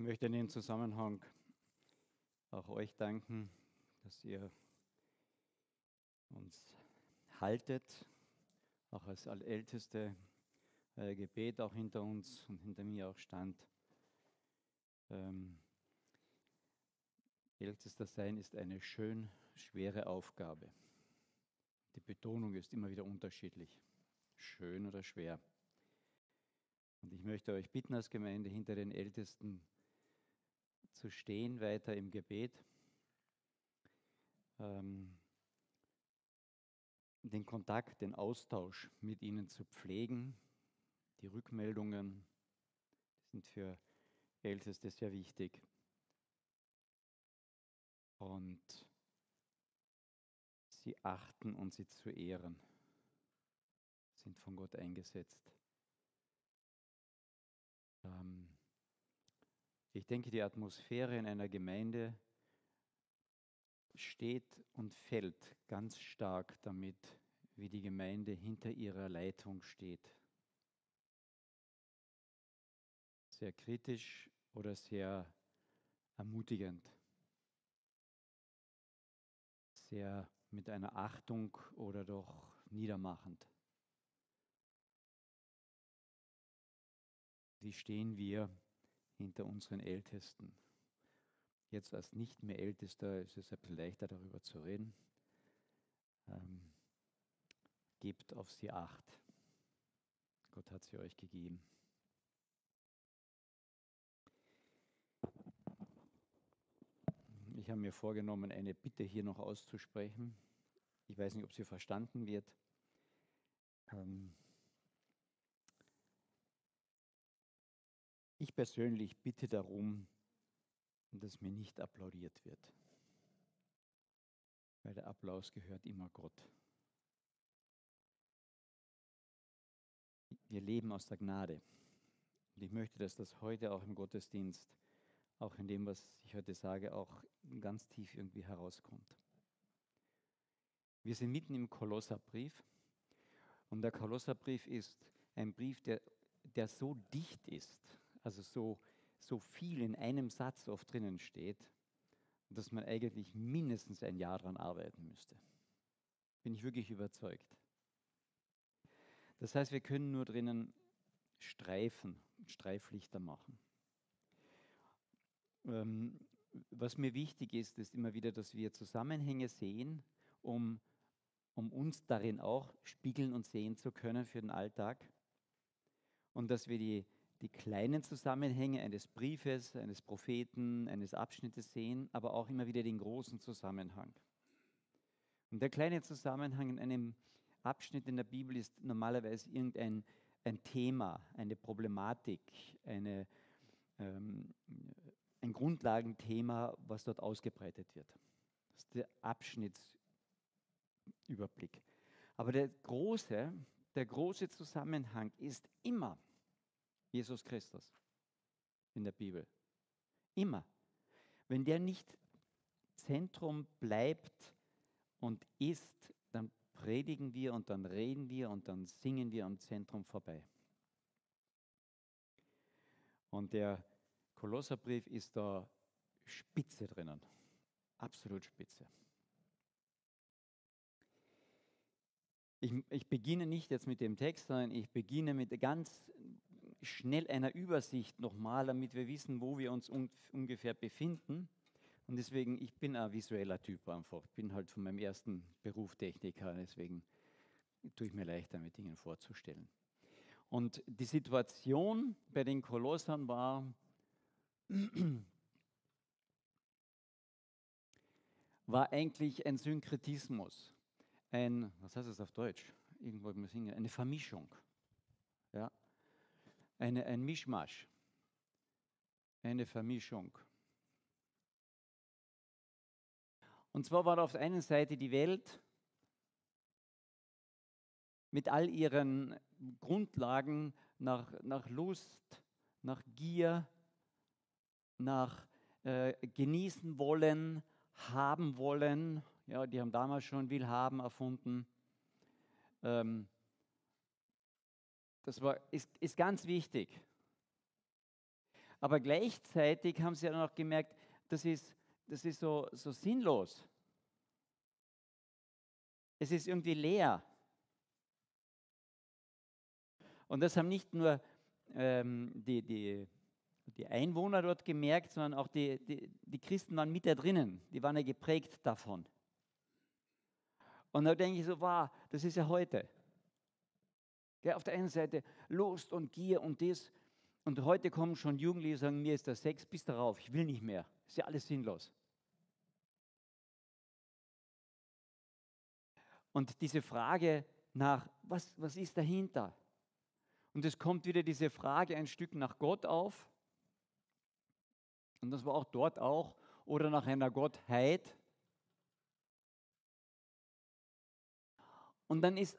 Ich möchte in dem Zusammenhang auch euch danken, dass ihr uns haltet, auch als Älteste, euer Gebet auch hinter uns und hinter mir auch stand. Ähm, Ältester sein ist eine schön schwere Aufgabe. Die Betonung ist immer wieder unterschiedlich, schön oder schwer. Und ich möchte euch bitten als Gemeinde hinter den Ältesten zu stehen, weiter im Gebet, ähm, den Kontakt, den Austausch mit ihnen zu pflegen. Die Rückmeldungen sind für Älteste sehr wichtig. Und sie achten und sie zu ehren, sind von Gott eingesetzt. Ähm, ich denke, die Atmosphäre in einer Gemeinde steht und fällt ganz stark damit, wie die Gemeinde hinter ihrer Leitung steht. Sehr kritisch oder sehr ermutigend. Sehr mit einer Achtung oder doch niedermachend. Wie stehen wir hinter unseren Ältesten. Jetzt als nicht mehr Ältester ist es ein bisschen leichter darüber zu reden. Ähm, gebt auf sie acht. Gott hat sie euch gegeben. Ich habe mir vorgenommen, eine Bitte hier noch auszusprechen. Ich weiß nicht, ob sie verstanden wird. Ähm, Ich persönlich bitte darum, dass mir nicht applaudiert wird, weil der Applaus gehört immer Gott. Wir leben aus der Gnade. Und ich möchte, dass das heute auch im Gottesdienst, auch in dem, was ich heute sage, auch ganz tief irgendwie herauskommt. Wir sind mitten im Kolosserbrief und der Kolosserbrief ist ein Brief, der, der so dicht ist also so, so viel in einem Satz oft drinnen steht, dass man eigentlich mindestens ein Jahr daran arbeiten müsste. Bin ich wirklich überzeugt. Das heißt, wir können nur drinnen Streifen, Streiflichter machen. Ähm, was mir wichtig ist, ist immer wieder, dass wir Zusammenhänge sehen, um, um uns darin auch spiegeln und sehen zu können für den Alltag. Und dass wir die, die kleinen Zusammenhänge eines Briefes, eines Propheten, eines Abschnittes sehen, aber auch immer wieder den großen Zusammenhang. Und der kleine Zusammenhang in einem Abschnitt in der Bibel ist normalerweise irgendein ein Thema, eine Problematik, eine, ähm, ein Grundlagenthema, was dort ausgebreitet wird. Das ist der Abschnittsüberblick. Aber der große, der große Zusammenhang ist immer Jesus Christus in der Bibel. Immer. Wenn der nicht Zentrum bleibt und ist, dann predigen wir und dann reden wir und dann singen wir am Zentrum vorbei. Und der Kolosserbrief ist da spitze drinnen. Absolut spitze. Ich, ich, beginne nicht jetzt mit dem Text, sondern ich beginne mit ganz schnell einer Übersicht nochmal, damit wir wissen, wo wir uns un ungefähr befinden. Und deswegen, ich bin ein visueller Typ einfach. Ich bin halt von meinem ersten Beruf Techniker, deswegen tue ich mir leichter, mit Dingen vorzustellen. Und die Situation bei den Kolossern war, war eigentlich ein Synkretismus. Ein, was heißt das auf Deutsch? Irgendwo eine Vermischung. Eine, ein Mischmasch, eine Vermischung. Und zwar war auf der einen Seite die Welt mit all ihren Grundlagen nach, nach Lust, nach Gier, nach äh, genießen wollen, haben wollen. Ja, die haben damals schon will haben erfunden. Ähm, das war, ist, ist ganz wichtig. Aber gleichzeitig haben sie dann auch gemerkt, das ist, das ist so, so sinnlos. Es ist irgendwie leer. Und das haben nicht nur ähm, die, die, die Einwohner dort gemerkt, sondern auch die, die, die Christen waren mit da drinnen. Die waren ja geprägt davon. Und da denke ich so, wow, das ist ja heute. Ja, auf der einen Seite Lust und Gier und das. Und heute kommen schon Jugendliche und sagen, mir ist der Sex bis darauf, ich will nicht mehr. Ist ja alles sinnlos. Und diese Frage nach, was, was ist dahinter? Und es kommt wieder diese Frage ein Stück nach Gott auf. Und das war auch dort auch. Oder nach einer Gottheit. Und dann ist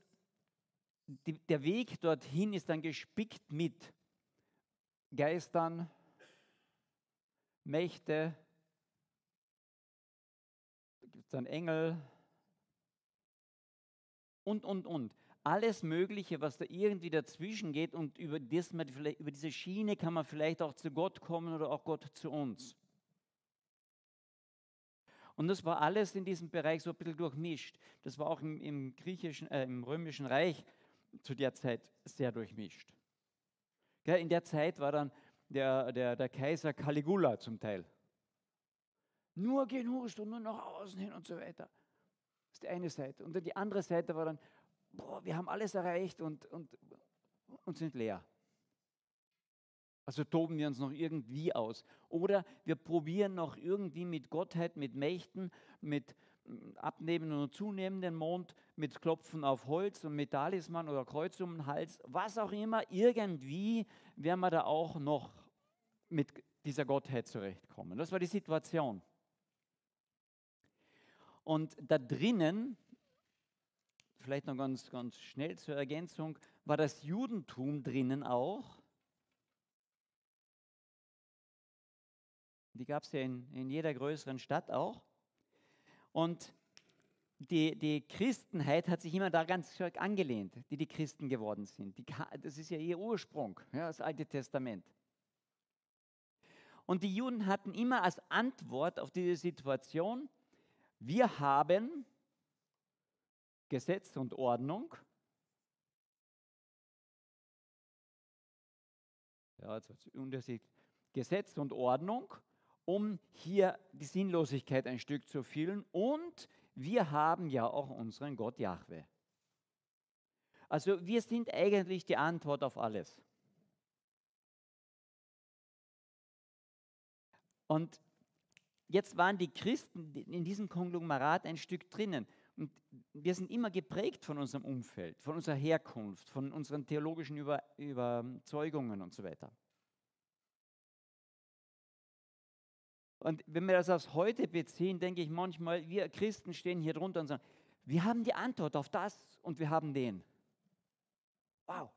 die, der Weg dorthin ist dann gespickt mit Geistern, Mächte, da gibt es dann Engel und, und, und. Alles Mögliche, was da irgendwie dazwischen geht und über, das, über diese Schiene kann man vielleicht auch zu Gott kommen oder auch Gott zu uns. Und das war alles in diesem Bereich so ein bisschen durchmischt. Das war auch im, im griechischen, äh, im römischen Reich zu der Zeit sehr durchmischt. In der Zeit war dann der, der, der Kaiser Caligula zum Teil. Nur genust und nur nach außen hin und so weiter. Das ist die eine Seite. Und die andere Seite war dann, boah, wir haben alles erreicht und, und, und sind leer. Also toben wir uns noch irgendwie aus. Oder wir probieren noch irgendwie mit Gottheit, mit Mächten, mit mm, abnehmenden und zunehmenden Mond, mit Klopfen auf Holz und mit Talisman oder Kreuz um den Hals, was auch immer, irgendwie werden wir da auch noch mit dieser Gottheit zurechtkommen. Das war die Situation. Und da drinnen, vielleicht noch ganz, ganz schnell zur Ergänzung, war das Judentum drinnen auch. Die gab es ja in, in jeder größeren Stadt auch. Und die, die Christenheit hat sich immer da ganz stark angelehnt, die die Christen geworden sind. Die, das ist ja ihr Ursprung, ja, das Alte Testament. Und die Juden hatten immer als Antwort auf diese Situation, wir haben Gesetz und Ordnung. Ja, jetzt. Gesetz und Ordnung um hier die Sinnlosigkeit ein Stück zu füllen. Und wir haben ja auch unseren Gott Jahwe. Also wir sind eigentlich die Antwort auf alles. Und jetzt waren die Christen in diesem Konglomerat ein Stück drinnen. Und wir sind immer geprägt von unserem Umfeld, von unserer Herkunft, von unseren theologischen Überzeugungen und so weiter. Und wenn wir das aufs Heute beziehen, denke ich manchmal, wir Christen stehen hier drunter und sagen, wir haben die Antwort auf das und wir haben den. Wow.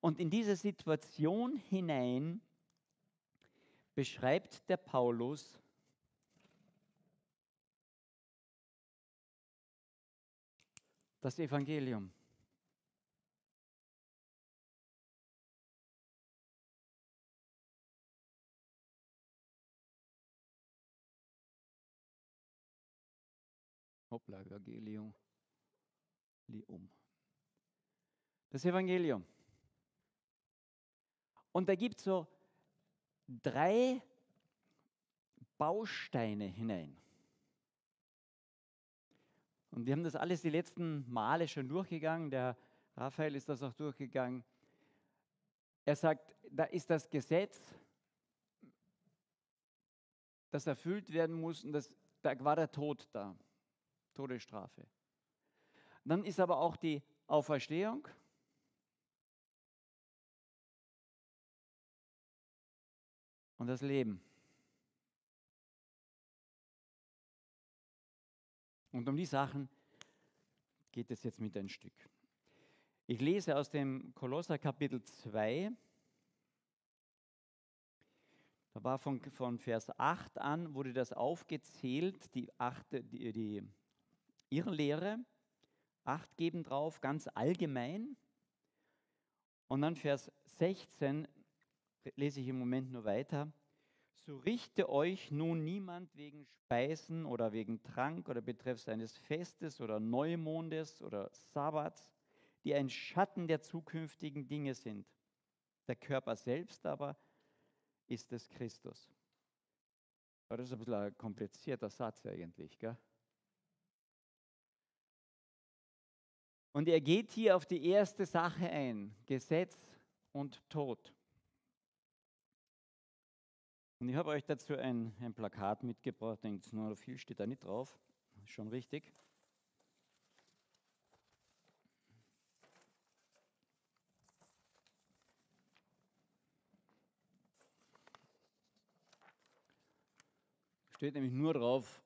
Und in diese Situation hinein beschreibt der Paulus das Evangelium. Evangelium. Um. Das Evangelium. Und da gibt es so drei Bausteine hinein. Und wir haben das alles die letzten Male schon durchgegangen. Der Raphael ist das auch durchgegangen. Er sagt, da ist das Gesetz, das erfüllt werden muss, und das, da war der Tod da. Todesstrafe. Dann ist aber auch die Auferstehung. Und das Leben. Und um die Sachen geht es jetzt mit ein Stück. Ich lese aus dem Kolosser Kapitel 2. Da war von, von Vers 8 an, wurde das aufgezählt, die, achte, die, die Irrlehre, Acht geben drauf, ganz allgemein. Und dann Vers 16 lese ich im Moment nur weiter. So richte euch nun niemand wegen Speisen oder wegen Trank oder betreffs eines Festes oder Neumondes oder Sabbats, die ein Schatten der zukünftigen Dinge sind. Der Körper selbst aber ist es Christus. Das ist ein bisschen ein komplizierter Satz eigentlich. Gell? Und er geht hier auf die erste Sache ein, Gesetz und Tod. Und ich habe euch dazu ein, ein Plakat mitgebracht, denkt nur viel steht da nicht drauf, schon richtig. Steht nämlich nur drauf,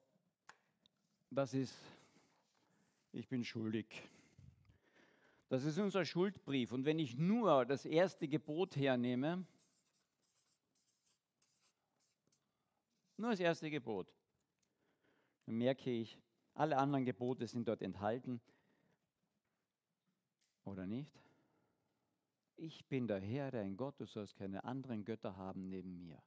das ist, ich bin schuldig. Das ist unser Schuldbrief. Und wenn ich nur das erste Gebot hernehme, nur das erste Gebot, dann merke ich, alle anderen Gebote sind dort enthalten. Oder nicht? Ich bin der Herr, dein Gott, du sollst keine anderen Götter haben neben mir.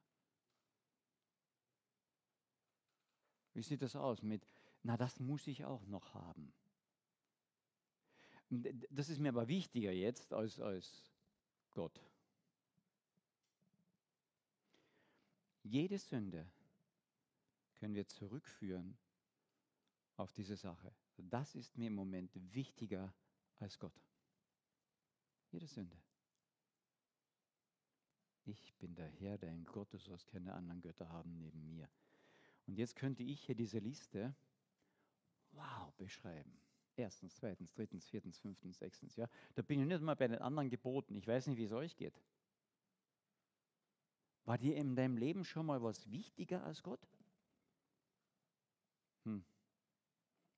Wie sieht das aus mit, na, das muss ich auch noch haben? Das ist mir aber wichtiger jetzt als, als Gott. Jede Sünde können wir zurückführen auf diese Sache. Das ist mir im Moment wichtiger als Gott. Jede Sünde. Ich bin der Herr, dein Gott, du sollst keine anderen Götter haben neben mir. Und jetzt könnte ich hier diese Liste, wow, beschreiben. Erstens, zweitens, drittens, viertens, fünftens, sechstens. Ja? Da bin ich nicht mal bei den anderen Geboten. Ich weiß nicht, wie es euch geht. War dir in deinem Leben schon mal was wichtiger als Gott? Hm.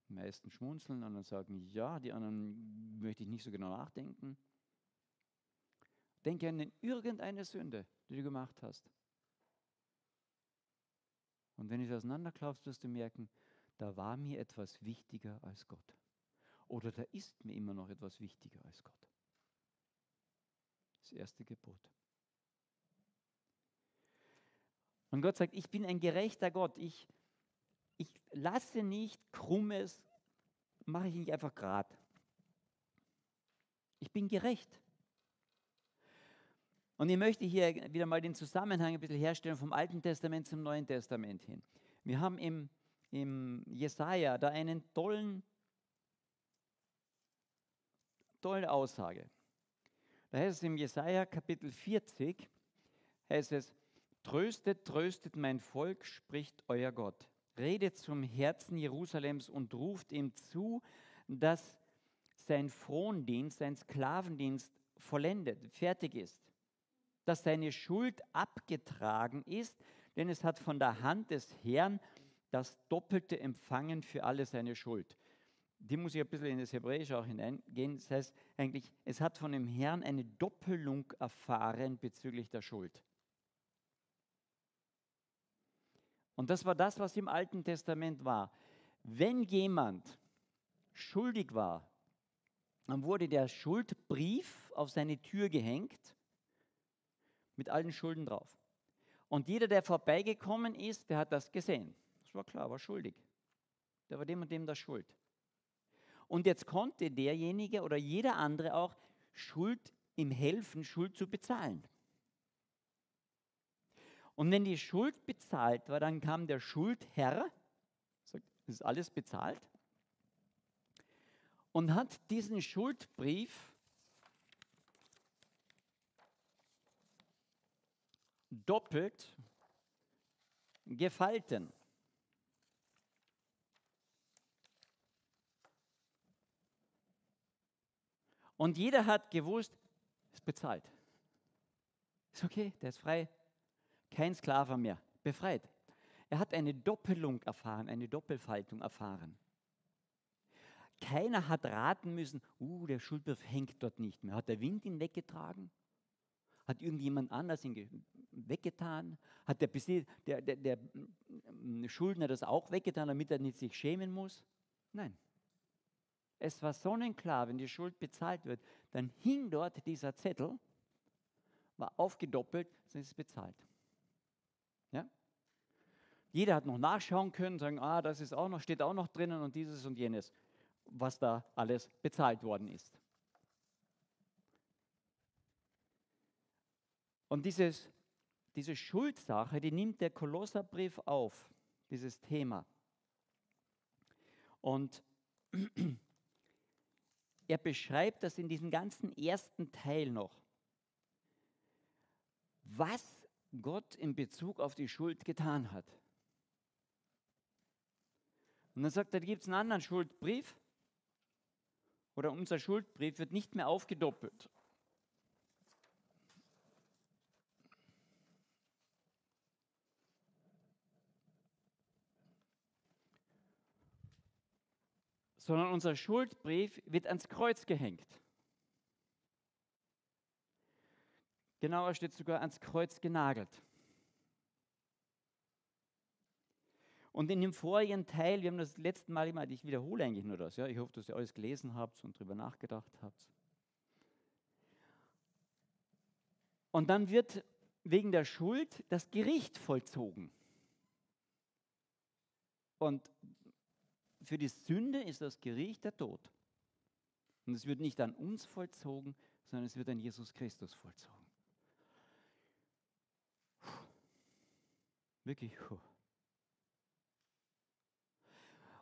Die meisten schmunzeln, anderen sagen ja, die anderen möchte ich nicht so genau nachdenken. Denke an irgendeine Sünde, die du gemacht hast. Und wenn du es auseinanderklaufst, wirst du merken, da war mir etwas wichtiger als Gott. Oder da ist mir immer noch etwas wichtiger als Gott. Das erste Gebot. Und Gott sagt, ich bin ein gerechter Gott. Ich, ich lasse nicht krummes, mache ich nicht einfach grad. Ich bin gerecht. Und ich möchte hier wieder mal den Zusammenhang ein bisschen herstellen vom Alten Testament zum Neuen Testament hin. Wir haben im, im Jesaja da einen tollen tolle Aussage. Da heißt es im Jesaja Kapitel 40, heißt es, Tröstet, tröstet mein Volk, spricht euer Gott. Redet zum Herzen Jerusalems und ruft ihm zu, dass sein Frondienst, sein Sklavendienst vollendet, fertig ist. Dass seine Schuld abgetragen ist, denn es hat von der Hand des Herrn das Doppelte empfangen für alle seine Schuld die muss ich ein bisschen in das Hebräische auch hineingehen. Das heißt eigentlich, es hat von dem Herrn eine Doppelung erfahren bezüglich der Schuld. Und das war das, was im Alten Testament war. Wenn jemand schuldig war, dann wurde der Schuldbrief auf seine Tür gehängt mit allen Schulden drauf. Und jeder, der vorbeigekommen ist, der hat das gesehen. Das war klar, war schuldig. Der war dem und dem das Schuld. Und jetzt konnte derjenige oder jeder andere auch Schuld ihm helfen, Schuld zu bezahlen. Und wenn die Schuld bezahlt war, dann kam der Schuldherr, sagt, es ist alles bezahlt, und hat diesen Schuldbrief doppelt gefalten. Und jeder hat gewusst, es ist bezahlt. Ist okay, der ist frei. Kein Sklave mehr, befreit. Er hat eine Doppelung erfahren, eine Doppelfaltung erfahren. Keiner hat raten müssen, uh, der Schuldbrief hängt dort nicht mehr. Hat der Wind ihn weggetragen? Hat irgendjemand anders ihn weggetan? Hat der, der, der, der Schuldner das auch weggetan, damit er nicht sich schämen muss? Nein, es war sonnenklar, wenn die Schuld bezahlt wird, dann hing dort dieser Zettel war aufgedoppelt, dann ist es bezahlt. Ja? Jeder hat noch nachschauen können, sagen, ah, das ist auch noch, steht auch noch drinnen und dieses und jenes, was da alles bezahlt worden ist. Und dieses, diese Schuldsache, die nimmt der Kolosserbrief auf, dieses Thema. Und er beschreibt das in diesem ganzen ersten Teil noch, was Gott in Bezug auf die Schuld getan hat. Und dann sagt er, da gibt es einen anderen Schuldbrief oder unser Schuldbrief wird nicht mehr aufgedoppelt. Sondern unser Schuldbrief wird ans Kreuz gehängt. Genauer steht sogar ans Kreuz genagelt. Und in dem vorigen Teil, wir haben das letzte Mal immer, ich wiederhole eigentlich nur das, ja, ich hoffe, dass ihr alles gelesen habt und darüber nachgedacht habt. Und dann wird wegen der Schuld das Gericht vollzogen. Und für die Sünde ist das Gericht der Tod. Und es wird nicht an uns vollzogen, sondern es wird an Jesus Christus vollzogen. Puh. Wirklich. Puh.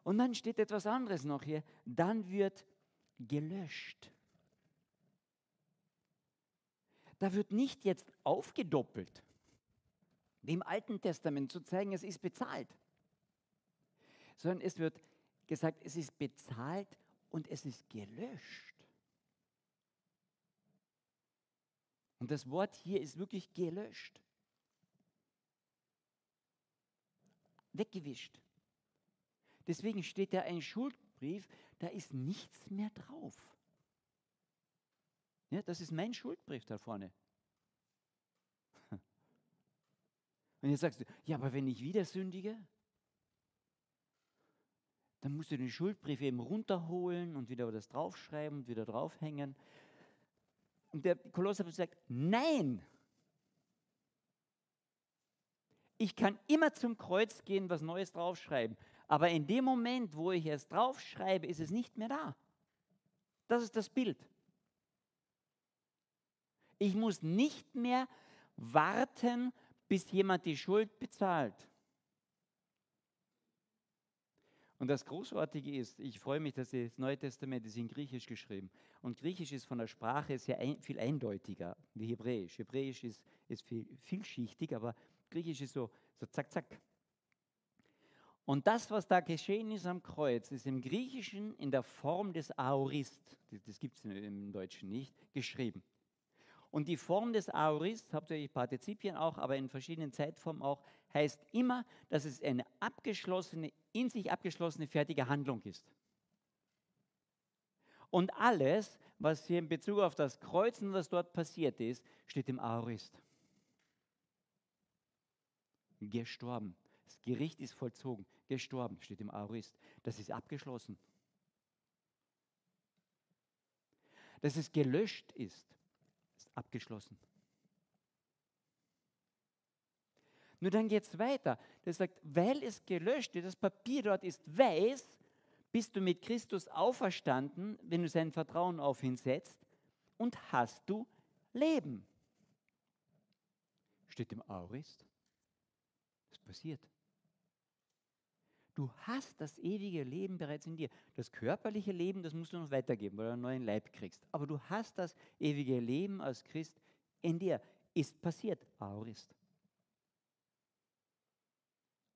Und dann steht etwas anderes noch hier. Dann wird gelöscht. Da wird nicht jetzt aufgedoppelt, im Alten Testament zu zeigen, es ist bezahlt, sondern es wird gesagt, es ist bezahlt und es ist gelöscht. Und das Wort hier ist wirklich gelöscht. Weggewischt. Deswegen steht da ein Schuldbrief, da ist nichts mehr drauf. Ja, das ist mein Schuldbrief da vorne. Und jetzt sagst du, ja, aber wenn ich wieder sündige, dann musst du den Schuldbrief eben runterholen und wieder das draufschreiben und wieder draufhängen. Und der Kolosserbrief sagt, nein, ich kann immer zum Kreuz gehen, was Neues draufschreiben. Aber in dem Moment, wo ich es draufschreibe, ist es nicht mehr da. Das ist das Bild. Ich muss nicht mehr warten, bis jemand die Schuld bezahlt. Und das Großartige ist, ich freue mich, dass das Neue Testament ist in Griechisch geschrieben. Und Griechisch ist von der Sprache sehr ein, viel eindeutiger wie Hebräisch. Hebräisch ist, ist viel, vielschichtig, aber Griechisch ist so, so zack, zack. Und das, was da geschehen ist am Kreuz, ist im Griechischen in der Form des Aorist, das gibt es im Deutschen nicht, geschrieben. Und die Form des Aorist, hauptsächlich Partizipien auch, aber in verschiedenen Zeitformen auch, heißt immer, dass es eine abgeschlossene, in sich abgeschlossene fertige Handlung ist. Und alles, was hier in Bezug auf das Kreuzen, was dort passiert ist, steht im Aorist. Gestorben. Das Gericht ist vollzogen. Gestorben steht im Aorist. Das ist abgeschlossen. Dass es gelöscht ist, ist abgeschlossen. Nur dann geht es weiter. Das sagt, weil es gelöscht ist, das Papier dort ist weiß, bist du mit Christus auferstanden, wenn du sein Vertrauen auf ihn setzt, und hast du Leben. Steht im Aurist. Das passiert. Du hast das ewige Leben bereits in dir. Das körperliche Leben, das musst du noch weitergeben, weil du einen neuen Leib kriegst. Aber du hast das ewige Leben als Christ in dir. Ist passiert. Aurist.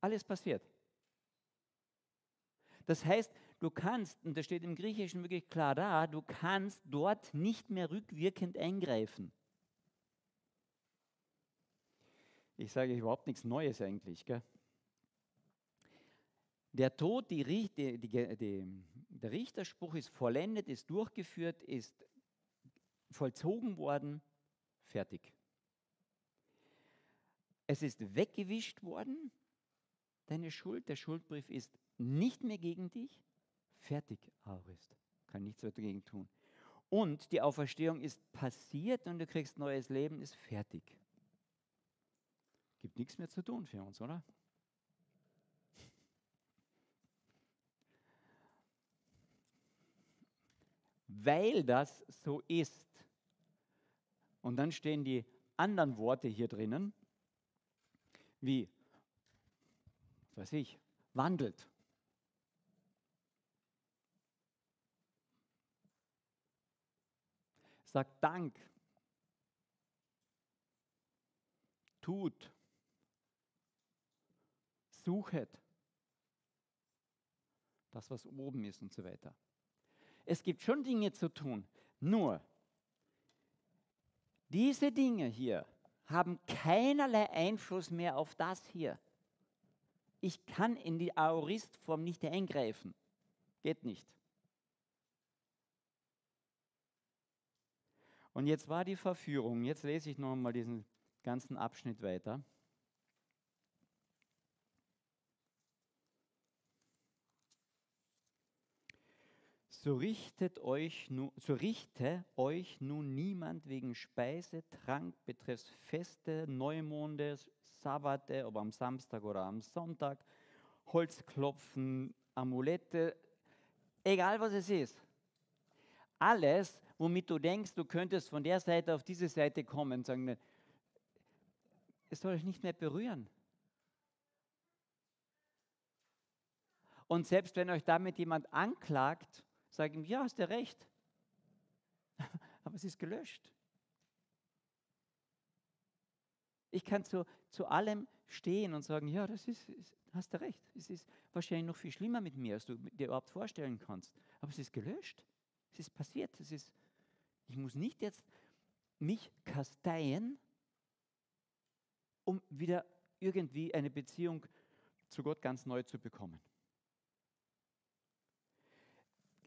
Alles passiert. Das heißt, du kannst, und das steht im Griechischen wirklich klar da, du kannst dort nicht mehr rückwirkend eingreifen. Ich sage überhaupt nichts Neues eigentlich. Gell? Der Tod, die, die, die, der Richterspruch ist vollendet, ist durchgeführt, ist vollzogen worden, fertig. Es ist weggewischt worden, deine Schuld, der Schuldbrief ist nicht mehr gegen dich, fertig, Aurist, kann nichts mehr dagegen tun. und die Auferstehung ist passiert und du kriegst neues Leben, ist fertig. Gibt nichts mehr zu tun für uns, oder? Weil das so ist. Und dann stehen die anderen Worte hier drinnen, wie, weiß ich, wandelt. Sagt Dank. Tut. Suchet. Das, was oben ist und so weiter. Es gibt schon Dinge zu tun. Nur, diese Dinge hier haben keinerlei Einfluss mehr auf das hier. Ich kann in die Aoristform nicht eingreifen. Geht nicht. Und jetzt war die Verführung. Jetzt lese ich noch mal diesen ganzen Abschnitt weiter. So richtet euch nu, so richte euch nun niemand wegen Speise, Trank, betreffs Feste, Neumonde, Sabbate, ob am Samstag oder am Sonntag, Holzklopfen, Amulette, egal was es ist. Alles, womit du denkst, du könntest von der Seite auf diese Seite kommen, sagen, es soll euch nicht mehr berühren. Und selbst wenn euch damit jemand anklagt, Sag ihm, ja, hast du recht. Aber es ist gelöscht. Ich kann zu, zu allem stehen und sagen, ja, das ist, ist, hast du recht. Es ist wahrscheinlich noch viel schlimmer mit mir, als du dir überhaupt vorstellen kannst. Aber es ist gelöscht. Es ist passiert. Es ist, ich muss nicht jetzt mich kasteien, um wieder irgendwie eine Beziehung zu Gott ganz neu zu bekommen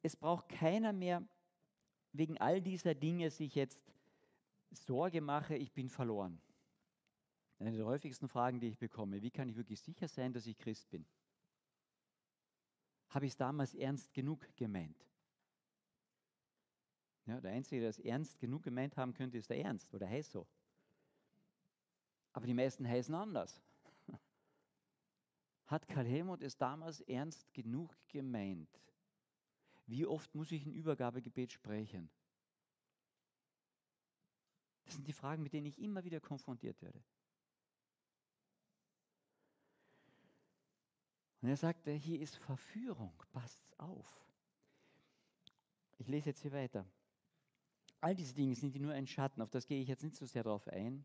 es braucht keiner mehr wegen all dieser Dinge sich jetzt Sorge mache, ich bin verloren. Eine der häufigsten Fragen, die ich bekomme, wie kann ich wirklich sicher sein, dass ich Christ bin? Habe ich es damals ernst genug gemeint? Ja, der Einzige, der es ernst genug gemeint haben könnte, ist der Ernst oder heißt so. Aber die meisten heißen anders. Hat Karl Helmut es damals ernst genug gemeint? Wie oft muss ich ein Übergabegebet sprechen? Das sind die Fragen, mit denen ich immer wieder konfrontiert werde. Und er sagt, hier ist Verführung, passt auf. Ich lese jetzt hier weiter. All diese Dinge sind nur ein Schatten, auf das gehe ich jetzt nicht so sehr darauf ein.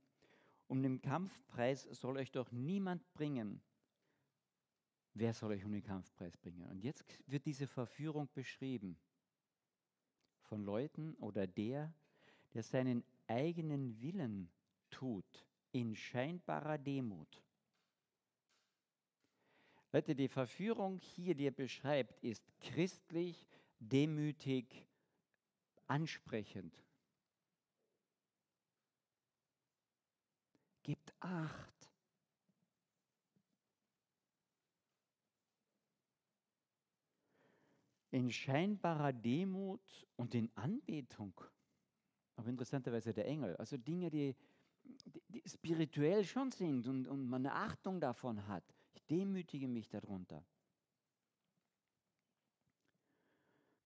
Um den Kampfpreis soll euch doch niemand bringen, wer soll euch um den Kampfpreis bringen? Und jetzt wird diese Verführung beschrieben von Leuten oder der, der seinen eigenen Willen tut in scheinbarer Demut. Leute, die Verführung hier, die er beschreibt, ist christlich, demütig, ansprechend. Gebt acht. in scheinbarer Demut und in Anbetung. Aber interessanterweise der Engel. Also Dinge, die, die, die spirituell schon sind und, und man eine Achtung davon hat. Ich demütige mich darunter.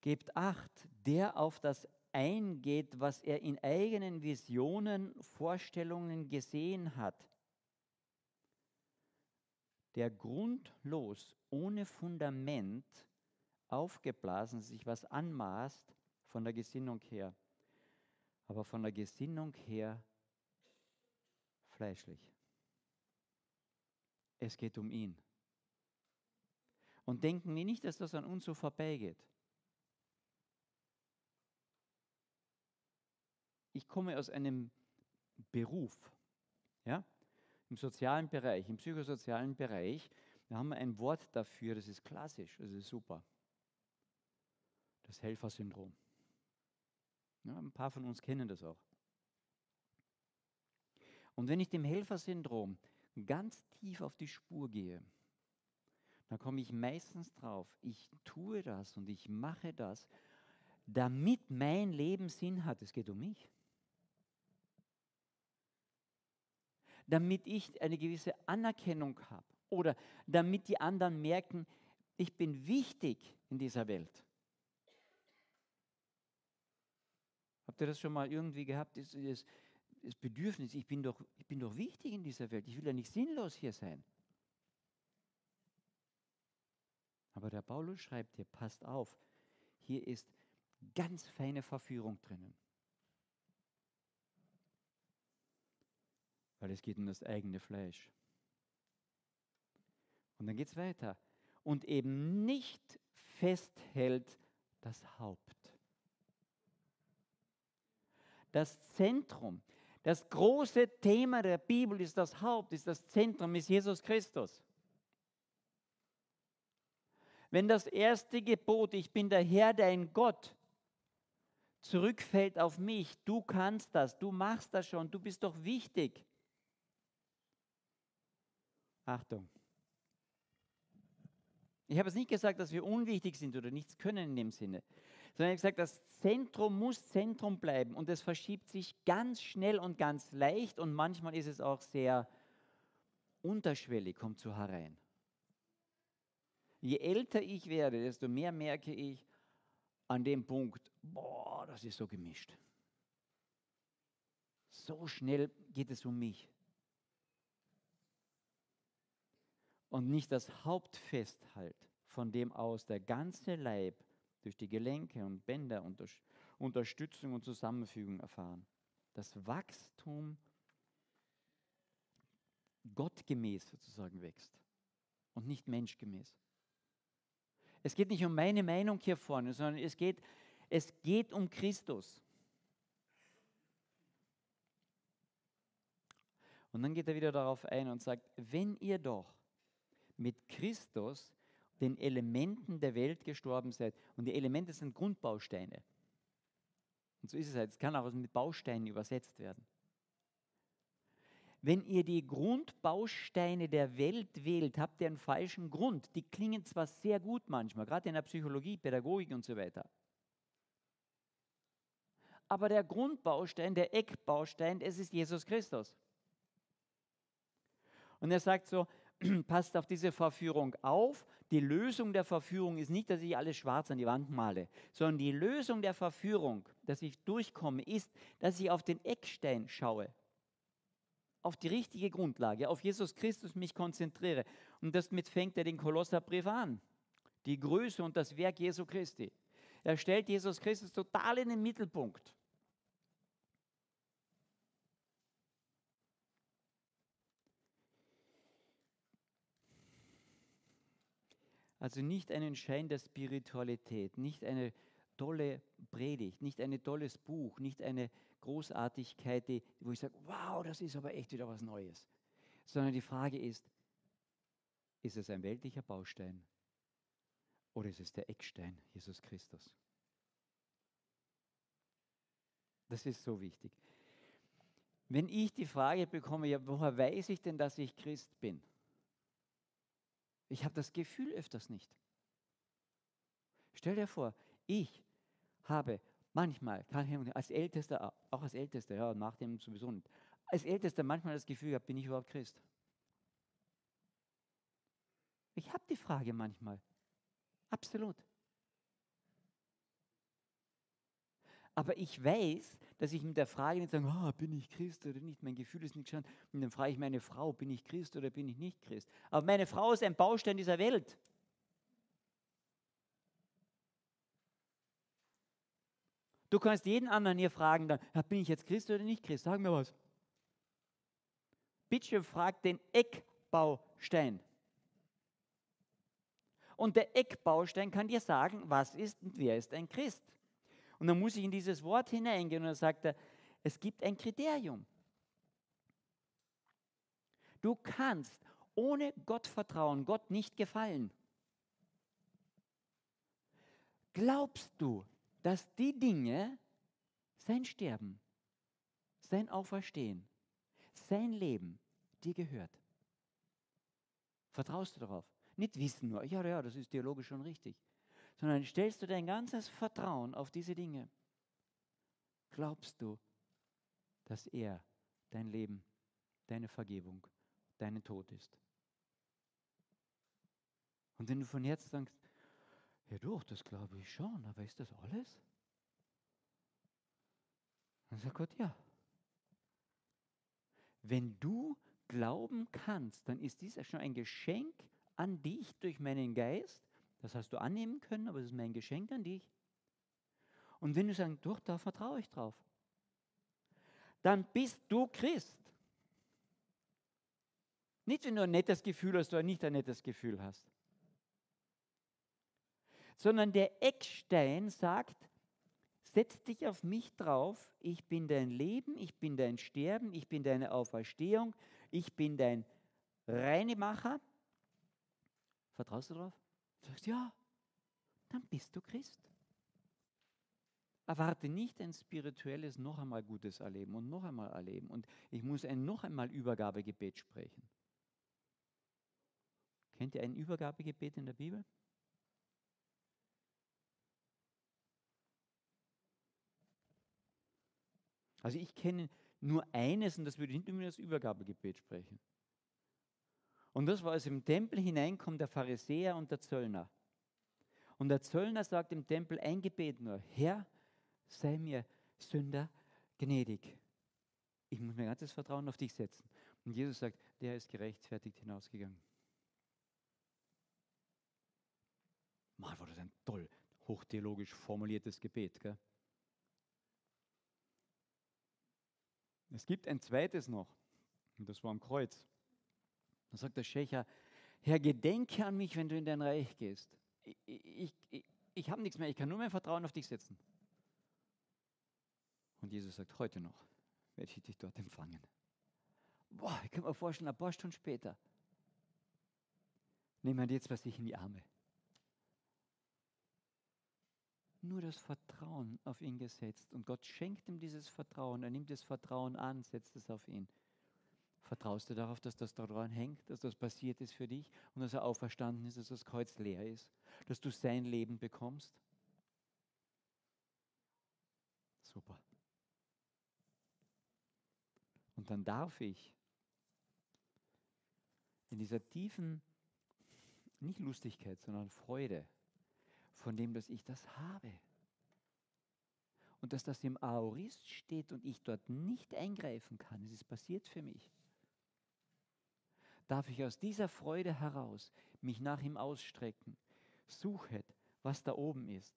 Gebt acht, der auf das eingeht, was er in eigenen Visionen, Vorstellungen gesehen hat, der grundlos, ohne Fundament aufgeblasen, sich was anmaßt von der Gesinnung her, aber von der Gesinnung her fleischlich. Es geht um ihn. Und denken wir nicht, dass das an uns so vorbeigeht. Ich komme aus einem Beruf, ja, im sozialen Bereich, im psychosozialen Bereich. Da haben wir ein Wort dafür, das ist klassisch, das ist super das Helfersyndrom. Ja, ein paar von uns kennen das auch. Und wenn ich dem Helfersyndrom ganz tief auf die Spur gehe, dann komme ich meistens drauf, ich tue das und ich mache das. damit mein Leben Sinn hat. Es geht um mich. Damit ich eine gewisse Anerkennung habe oder damit die anderen merken, ich bin wichtig in dieser Welt. Habt ihr das schon mal irgendwie gehabt? Das, das, Bedürfnis, ich bin, doch, ich bin doch wichtig in dieser Welt. Ich will ja nicht sinnlos hier sein. Aber der Paulus schreibt hier, passt auf, hier ist ganz feine Verführung drinnen. Weil es geht um das eigene Fleisch. Und dann geht es weiter. Und eben nicht festhält das Haupt. Das Zentrum, das große Thema der Bibel ist das Haupt, ist das Zentrum, ist Jesus Christus. Wenn das erste Gebot, ich bin der Herr, dein Gott, zurückfällt auf mich, du kannst das, du machst das schon, du bist doch wichtig. Achtung. Ich habe es nicht gesagt, dass wir unwichtig sind oder nichts können in dem Sinne, sondern ich habe gesagt, das Zentrum muss Zentrum bleiben und es verschiebt sich ganz schnell und ganz leicht und manchmal ist es auch sehr unterschwellig, kommt so herein. Je älter ich werde, desto mehr merke ich an dem Punkt, boah, das ist so gemischt. So schnell geht es um mich. Und nicht das Haupt festhält, von dem aus der ganze Leib durch die Gelenke und Bänder Unterstützung und Zusammenfügung erfahren. Das Wachstum gottgemäß sozusagen wächst und nicht menschgemäß. Es geht nicht um meine Meinung hier vorne, sondern es geht, es geht um Christus. Und dann geht er wieder darauf ein und sagt, wenn ihr doch mit Christus den Elementen der Welt gestorben seid, und die Elemente sind Grundbausteine. Und so ist es halt, es kann auch mit Bausteinen übersetzt werden. Wenn ihr die Grundbausteine der Welt wählt, habt ihr einen falschen Grund. Die klingen zwar sehr gut manchmal, gerade in der Psychologie, Pädagogik und so weiter. Aber der Grundbaustein, der Eckbaustein, es ist Jesus Christus. Und er sagt so, passt auf diese Verführung auf. Die Lösung der Verführung ist nicht, dass ich alles schwarz an die Wand male, sondern die Lösung der Verführung, dass ich durchkomme, ist, dass ich auf den Eckstein schaue auf die richtige Grundlage, auf Jesus Christus mich konzentriere. Und damit fängt er den Kolosserbrief an. Die Größe und das Werk Jesu Christi. Er stellt Jesus Christus total in den Mittelpunkt. Also nicht einen Schein der Spiritualität, nicht eine tolle Predigt, nicht ein tolles Buch, nicht eine Großartigkeit, wo ich sage, wow, das ist aber echt wieder was Neues. Sondern die Frage ist, ist es ein weltlicher Baustein oder ist es der Eckstein, Jesus Christus? Das ist so wichtig. Wenn ich die Frage bekomme, ja, woher weiß ich denn, dass ich Christ bin? Ich habe das Gefühl öfters nicht. Stell dir vor, ich habe manchmal, als Ältester, auch als Ältester, ja, nach dem sowieso nicht, als Ältester manchmal das Gefühl gehabt, bin ich überhaupt Christ? Ich habe die Frage manchmal. Absolut. Aber ich weiß, dass ich mit der Frage nicht sage, oh, bin ich Christ oder nicht, mein Gefühl ist nicht schon. Und dann frage ich meine Frau, bin ich Christ oder bin ich nicht Christ? Aber meine Frau ist ein Baustein dieser Welt. Du kannst jeden anderen hier fragen, dann, ja, bin ich jetzt Christ oder nicht Christ? Sag mir was. Bitte fragt den Eckbaustein. Und der Eckbaustein kann dir sagen, was ist und wer ist ein Christ. Und dann muss ich in dieses Wort hineingehen und dann sagt er, es gibt ein Kriterium. Du kannst ohne Gottvertrauen Gott nicht gefallen. Glaubst du, dass die Dinge, sein Sterben, sein Auferstehen, sein Leben dir gehört. Vertraust du darauf? Nicht wissen nur, ja, ja, das ist theologisch schon richtig, sondern stellst du dein ganzes Vertrauen auf diese Dinge. Glaubst du, dass er dein Leben, deine Vergebung, deinen Tod ist? Und wenn du von Herzen sagst, ja doch, das glaube ich schon, aber ist das alles? Dann sagt Gott, ja. Wenn du glauben kannst, dann ist dies schon ein Geschenk an dich durch meinen Geist. Das hast du annehmen können, aber es ist mein Geschenk an dich. Und wenn du sagst, doch, da vertraue ich drauf, dann bist du Christ. Nicht, wenn du ein nettes Gefühl hast oder nicht ein nettes Gefühl hast. Sondern der Eckstein sagt, setz dich auf mich drauf, ich bin dein Leben, ich bin dein Sterben, ich bin deine Auferstehung, ich bin dein Reinemacher. Vertraust du darauf? Du sagst, ja, dann bist du Christ. Erwarte nicht ein spirituelles noch einmal gutes Erleben und noch einmal erleben. Und ich muss ein noch einmal Übergabegebet sprechen. Kennt ihr ein Übergabegebet in der Bibel? Also ich kenne nur eines und das würde nicht über das Übergabegebet sprechen. Und das war, als im Tempel hineinkommt der Pharisäer und der Zöllner. Und der Zöllner sagt im Tempel ein Gebet nur, Herr, sei mir Sünder gnädig. Ich muss mein ganzes Vertrauen auf dich setzen. Und Jesus sagt, der ist gerechtfertigt hinausgegangen. Mal war das ein toll, hochtheologisch formuliertes Gebet. Gell? Es gibt ein zweites noch, und das war am Kreuz. Da sagt der Schächer, Herr, gedenke an mich, wenn du in dein Reich gehst. Ich, ich, ich, ich habe nichts mehr, ich kann nur mein Vertrauen auf dich setzen. Und Jesus sagt, heute noch werde ich dich dort empfangen. Boah, ich kann mir vorstellen, ein paar Stunden später nehmen wir jetzt was sich in die Arme. nur das Vertrauen auf ihn gesetzt. Und Gott schenkt ihm dieses Vertrauen. Er nimmt das Vertrauen an, setzt es auf ihn. Vertraust du darauf, dass das daran hängt, dass das passiert ist für dich und dass er auferstanden ist, dass das Kreuz leer ist, dass du sein Leben bekommst? Super. Und dann darf ich in dieser tiefen, nicht Lustigkeit, sondern Freude, von dem, dass ich das habe. Und dass das im Aorist steht und ich dort nicht eingreifen kann. Es ist passiert für mich. Darf ich aus dieser Freude heraus mich nach ihm ausstrecken. Suchet, was da oben ist.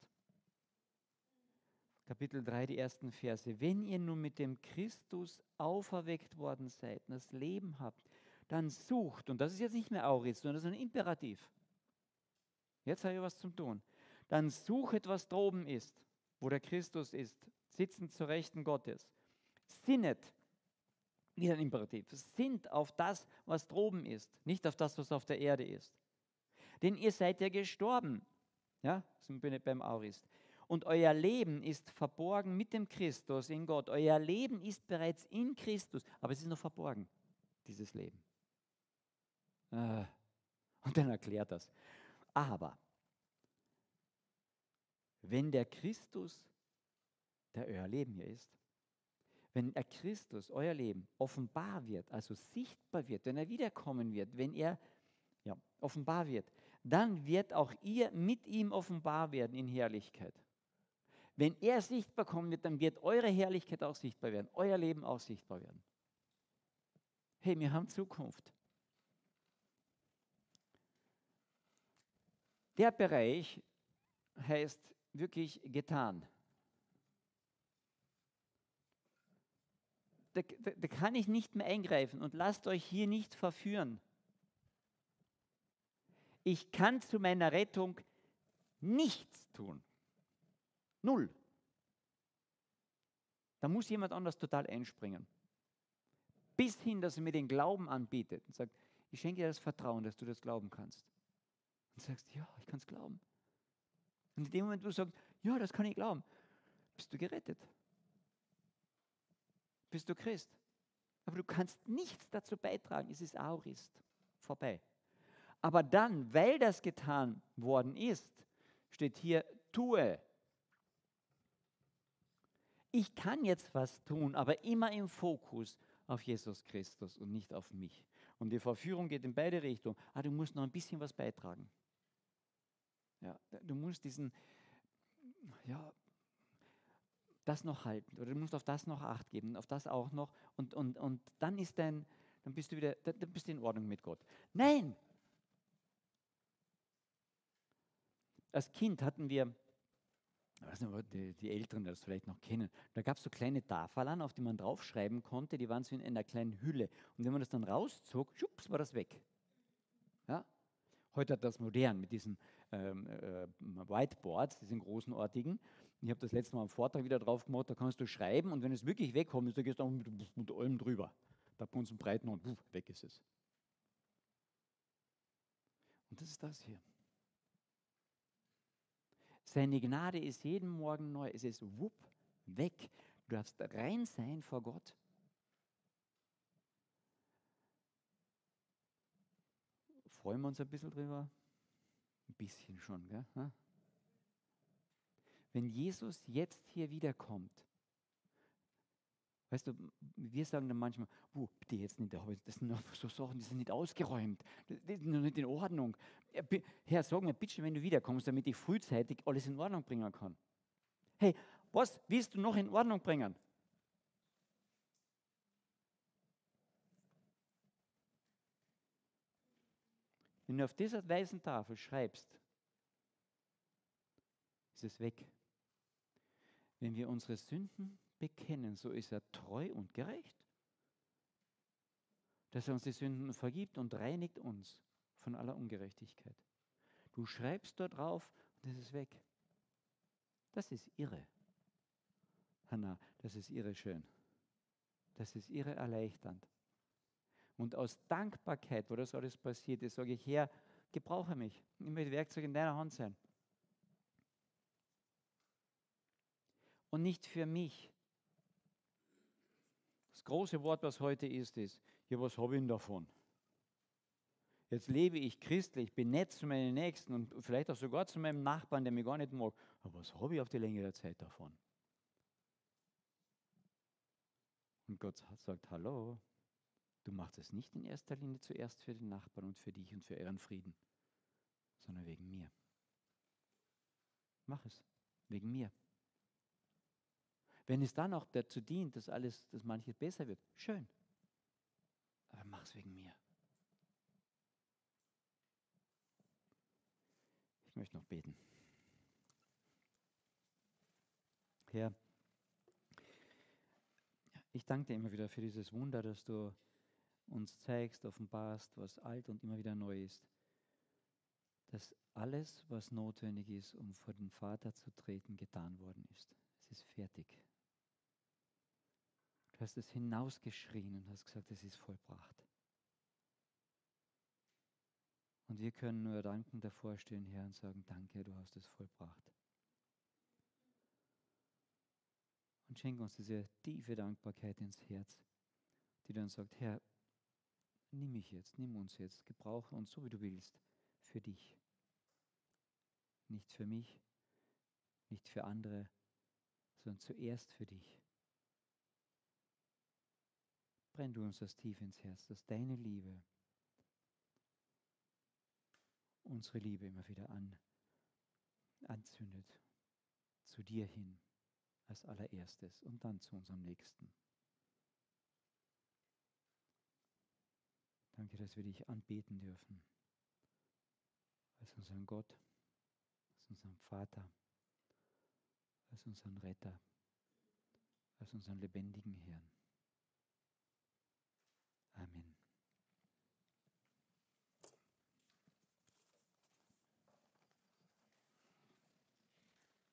Kapitel 3, die ersten Verse. Wenn ihr nun mit dem Christus auferweckt worden seid und das Leben habt, dann sucht, und das ist jetzt nicht mehr Aurist, sondern das ist ein Imperativ. Jetzt habe ich was zum Tun dann suchet, was droben ist, wo der Christus ist, sitzend zur Rechten Gottes. Sinnet, wieder ein Imperativ, sind auf das, was droben ist, nicht auf das, was auf der Erde ist. Denn ihr seid ja gestorben, ja, sind wir beim Aurist. Und euer Leben ist verborgen mit dem Christus in Gott. Euer Leben ist bereits in Christus, aber es ist noch verborgen, dieses Leben. Ah, und dann erklärt das. Aber wenn der Christus, der euer Leben hier ist, wenn Christus, euer Leben, offenbar wird, also sichtbar wird, wenn er wiederkommen wird, wenn er ja, offenbar wird, dann wird auch ihr mit ihm offenbar werden in Herrlichkeit. Wenn er sichtbar kommen wird, dann wird eure Herrlichkeit auch sichtbar werden, euer Leben auch sichtbar werden. Hey, wir haben Zukunft. Der Bereich heißt wirklich getan. Da, da, kann ich nicht mehr eingreifen und lasst euch hier nicht verführen. Ich kann zu meiner Rettung nichts tun. Null. Da muss jemand anders total einspringen. Bis hin, dass er mir den Glauben anbietet und sagt, ich schenke dir das Vertrauen, dass du das glauben kannst. Und sagst, ja, ich kann es glauben. Und in dem Moment, wo du sagst, ja, das kann ich glauben, bist du gerettet. Bist du Christ. Aber du kannst nichts dazu beitragen, es ist Aurist, vorbei. Aber dann, weil das getan worden ist, steht hier, tue. Ich kann jetzt was tun, aber immer im Fokus auf Jesus Christus und nicht auf mich. Und die Verführung geht in beide Richtungen. Ah, du musst noch ein bisschen was beitragen. Ja, du musst diesen, ja, das noch halten oder du musst auf das noch Acht geben, auf das auch noch und, und, und dann ist dein, dann bist du wieder, dann bist du in Ordnung mit Gott. Nein! Als Kind hatten wir, ich weiß nicht, die, die Älteren das vielleicht noch kennen, da gab es so kleine Tafeln, auf die man draufschreiben konnte, die waren so in einer kleinen Hülle. Und wenn man das dann rauszog, schups, war das weg. Ja? Heute hat das modern mit diesen ähm, äh, Whiteboards, diesen großen Ortigen. Ich habe das letzte Mal am Vortrag wieder drauf gemacht, da kannst du schreiben und wenn es wirklich wegkommt, ist, dann gehst du auch mit, mit allem drüber. Da bei uns im Breiten und weg ist es. Und das ist das hier. Seine Gnade ist jeden Morgen neu. Es ist wupp, weg. Du darfst rein sein vor Gott. Freuen wir uns ein bisschen drüber? Ein bisschen schon, gell? Wenn Jesus jetzt hier wiederkommt, weißt du, wir sagen dann manchmal, oh, bitte jetzt nicht, das sind noch so Sachen, die sind nicht ausgeräumt, das ist noch nicht in Ordnung. Herr, sag mir bitte, wenn du wiederkommst, damit ich frühzeitig alles in Ordnung bringen kann. Hey, was willst du noch in Ordnung bringen? Wenn du auf dieser weißen Tafel schreibst, ist es weg. Wenn wir unsere Sünden bekennen, so ist er treu und gerecht, dass er uns die Sünden vergibt und reinigt uns von aller Ungerechtigkeit. Du schreibst dort drauf und es ist weg. Das ist irre. Hanna, das ist irre schön. Das ist irre erleichternd. Und aus Dankbarkeit, wo das alles passiert ist, sage ich, Herr, gebrauche mich. Ich möchte Werkzeug in deiner Hand sein. Und nicht für mich. Das große Wort, was heute ist, ist, ja, was habe ich denn davon? Jetzt lebe ich christlich, bin nett zu meinen Nächsten und vielleicht auch sogar zu meinem Nachbarn, der mich gar nicht mag. Aber was habe ich auf die Länge der Zeit davon? Und Gott sagt, hallo, Du machst es nicht in erster Linie zuerst für den Nachbarn und für dich und für euren Frieden, sondern wegen mir. Mach es wegen mir. Wenn es dann auch dazu dient, dass alles, dass manches besser wird, schön. Aber mach es wegen mir. Ich möchte noch beten. Herr, ich danke dir immer wieder für dieses Wunder, dass du uns zeigst, offenbarst, was alt und immer wieder neu ist. Dass alles, was notwendig ist, um vor den Vater zu treten, getan worden ist. Es ist fertig. Hast es hinausgeschrien und hast gesagt, es ist vollbracht. Und wir können nur dankend davor stehen, Herr, und sagen, danke, du hast es vollbracht. Und schenk uns diese tiefe Dankbarkeit ins Herz, die dann sagt, Herr, nimm mich jetzt, nimm uns jetzt, gebrauche uns so, wie du willst, für dich. Nicht für mich, nicht für andere, sondern zuerst für dich. Brenn du uns das tief ins Herz, dass deine Liebe unsere Liebe immer wieder an, anzündet, zu dir hin als allererstes und dann zu unserem Nächsten. Danke, dass wir dich anbeten dürfen. Als unseren Gott, als unseren Vater, als unseren Retter, als unseren lebendigen Herrn. Amén.